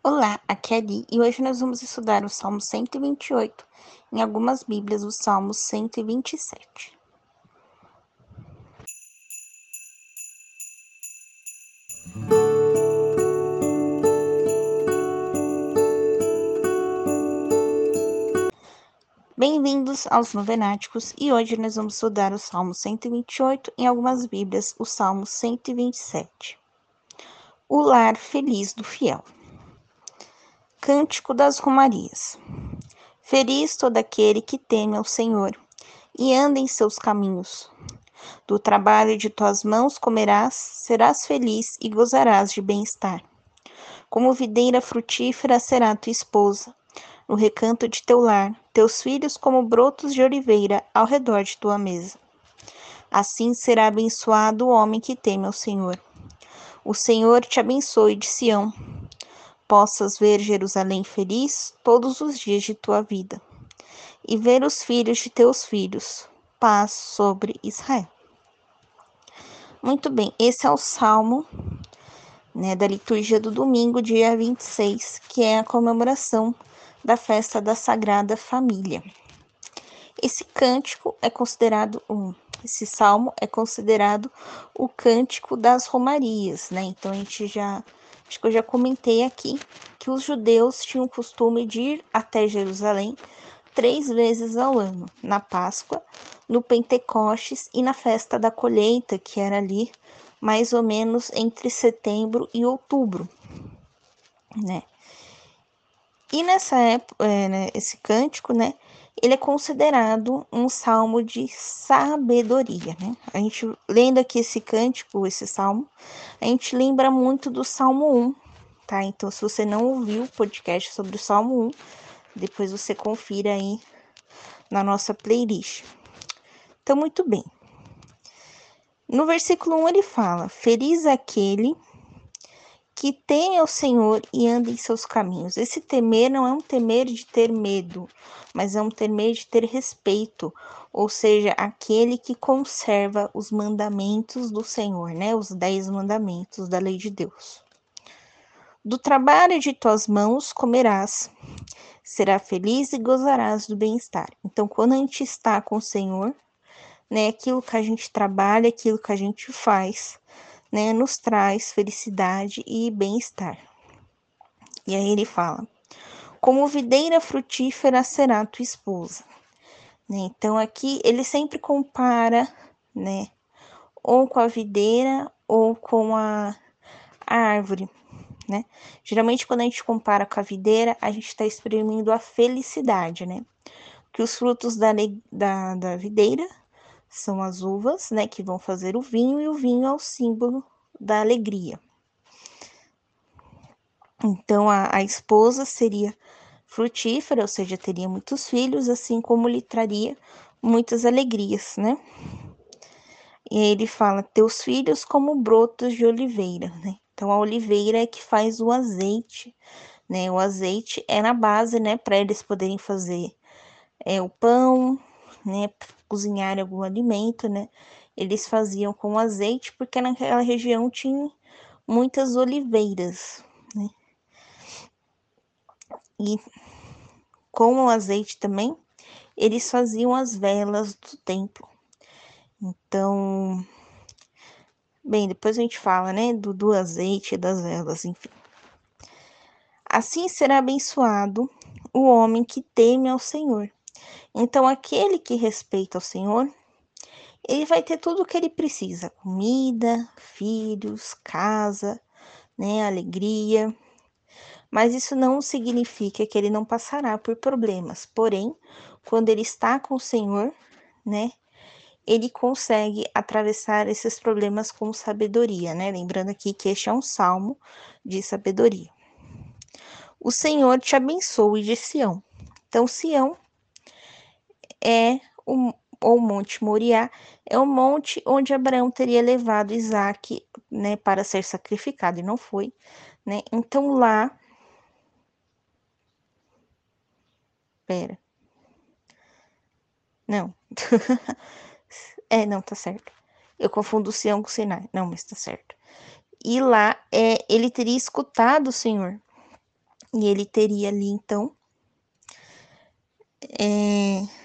Olá, aqui é Ali e hoje nós vamos estudar o Salmo 128, em algumas Bíblias o Salmo 127. Bem-vindos aos Novenáticos e hoje nós vamos estudar o Salmo 128, em algumas Bíblias o Salmo 127. O lar feliz do fiel. Cântico das Romarias. Feliz todo aquele que teme ao Senhor e anda em seus caminhos. Do trabalho de tuas mãos comerás, serás feliz e gozarás de bem-estar. Como videira frutífera será tua esposa, no recanto de teu lar, teus filhos como brotos de oliveira ao redor de tua mesa. Assim será abençoado o homem que teme ao Senhor. O Senhor te abençoe de Sião possas ver Jerusalém feliz todos os dias de tua vida e ver os filhos de teus filhos. Paz sobre Israel. Muito bem, esse é o salmo né, da liturgia do domingo, dia 26, que é a comemoração da festa da Sagrada Família. Esse cântico é considerado um, esse salmo é considerado o cântico das romarias, né? Então a gente já Acho que eu já comentei aqui que os judeus tinham o costume de ir até Jerusalém três vezes ao ano, na Páscoa, no Pentecostes e na festa da colheita, que era ali mais ou menos entre setembro e outubro, né? E nessa época, é, né, esse cântico, né, ele é considerado um salmo de sabedoria, né? A gente lendo aqui esse cântico, esse salmo, a gente lembra muito do Salmo 1, tá? Então, se você não ouviu o podcast sobre o Salmo 1, depois você confira aí na nossa playlist. Então, muito bem. No versículo 1 ele fala: Feliz aquele que teme ao Senhor e anda em seus caminhos. Esse temer não é um temer de ter medo, mas é um temer de ter respeito, ou seja, aquele que conserva os mandamentos do Senhor, né? Os dez mandamentos da lei de Deus. Do trabalho de tuas mãos comerás, será feliz e gozarás do bem-estar. Então, quando a gente está com o Senhor, né, aquilo que a gente trabalha, aquilo que a gente faz, né, nos traz felicidade e bem-estar. E aí ele fala: Como videira frutífera será tua esposa. Né? Então aqui ele sempre compara, né, ou com a videira ou com a, a árvore, né? Geralmente quando a gente compara com a videira, a gente está exprimindo a felicidade, né? Que os frutos da, da, da videira são as uvas, né, que vão fazer o vinho, e o vinho é o símbolo da alegria. Então, a, a esposa seria frutífera, ou seja, teria muitos filhos, assim como lhe traria muitas alegrias, né? E ele fala: teus filhos como brotos de oliveira, né? Então, a oliveira é que faz o azeite, né? O azeite é na base, né, para eles poderem fazer é, o pão, né, cozinhar algum alimento, né? Eles faziam com azeite porque naquela região tinha muitas oliveiras, né? E com o azeite também, eles faziam as velas do templo. Então, bem, depois a gente fala, né, do, do azeite e das velas, enfim. Assim será abençoado o homem que teme ao Senhor então, aquele que respeita o Senhor, ele vai ter tudo o que ele precisa: comida, filhos, casa, né, alegria. Mas isso não significa que ele não passará por problemas. Porém, quando ele está com o Senhor, né, ele consegue atravessar esses problemas com sabedoria, né? Lembrando aqui que este é um salmo de sabedoria. O Senhor te abençoe de Sião. Então, Sião é o, o Monte Moriá, é o monte onde Abraão teria levado Isaac né, para ser sacrificado, e não foi. Né? Então lá. Pera. Não. é, não, tá certo. Eu confundo o Sião com o Sinai. Não, mas tá certo. E lá é, ele teria escutado o Senhor. E ele teria ali, então, é...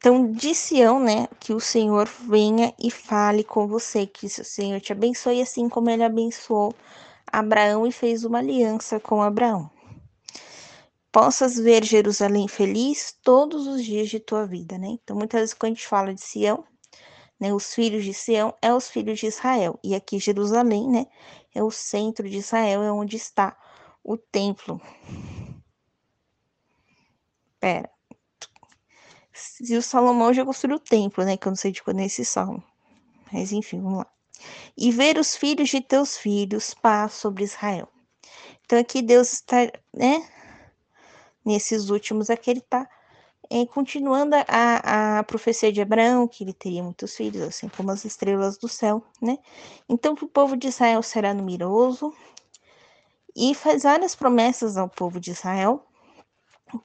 Então, de Sião, né, que o Senhor venha e fale com você, que o Senhor te abençoe, assim como ele abençoou Abraão e fez uma aliança com Abraão. Possas ver Jerusalém feliz todos os dias de tua vida, né? Então, muitas vezes, quando a gente fala de Sião, né, os filhos de Sião é os filhos de Israel. E aqui Jerusalém, né, é o centro de Israel, é onde está o templo. Pera. Se o Salomão já construiu o templo, né, que eu não sei de quando é esse salmo. Mas enfim, vamos lá. E ver os filhos de teus filhos, paz sobre Israel. Então aqui Deus está, né, nesses últimos aqui ele está é, continuando a, a profecia de Abraão, que ele teria muitos filhos, assim como as estrelas do céu, né? Então, o povo de Israel será numeroso e faz várias promessas ao povo de Israel,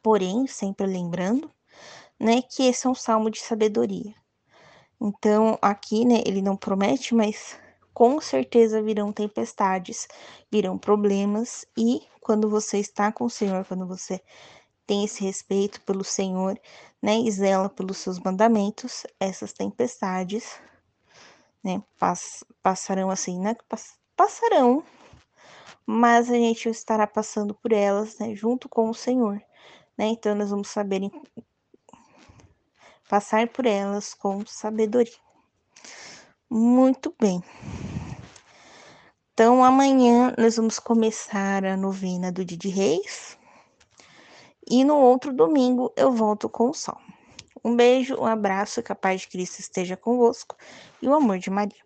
porém, sempre lembrando, né, que esse é um salmo de sabedoria. Então, aqui, né, ele não promete, mas com certeza virão tempestades, virão problemas, e quando você está com o Senhor, quando você tem esse respeito pelo Senhor, né, e zela pelos seus mandamentos, essas tempestades, né, pass passarão assim, né, pass passarão, mas a gente estará passando por elas, né, junto com o Senhor, né, então nós vamos saber passar por elas com sabedoria. Muito bem. Então, amanhã nós vamos começar a novena do Dia de Reis, e no outro domingo eu volto com o sol. Um beijo, um abraço, que a paz de Cristo esteja convosco e o amor de Maria.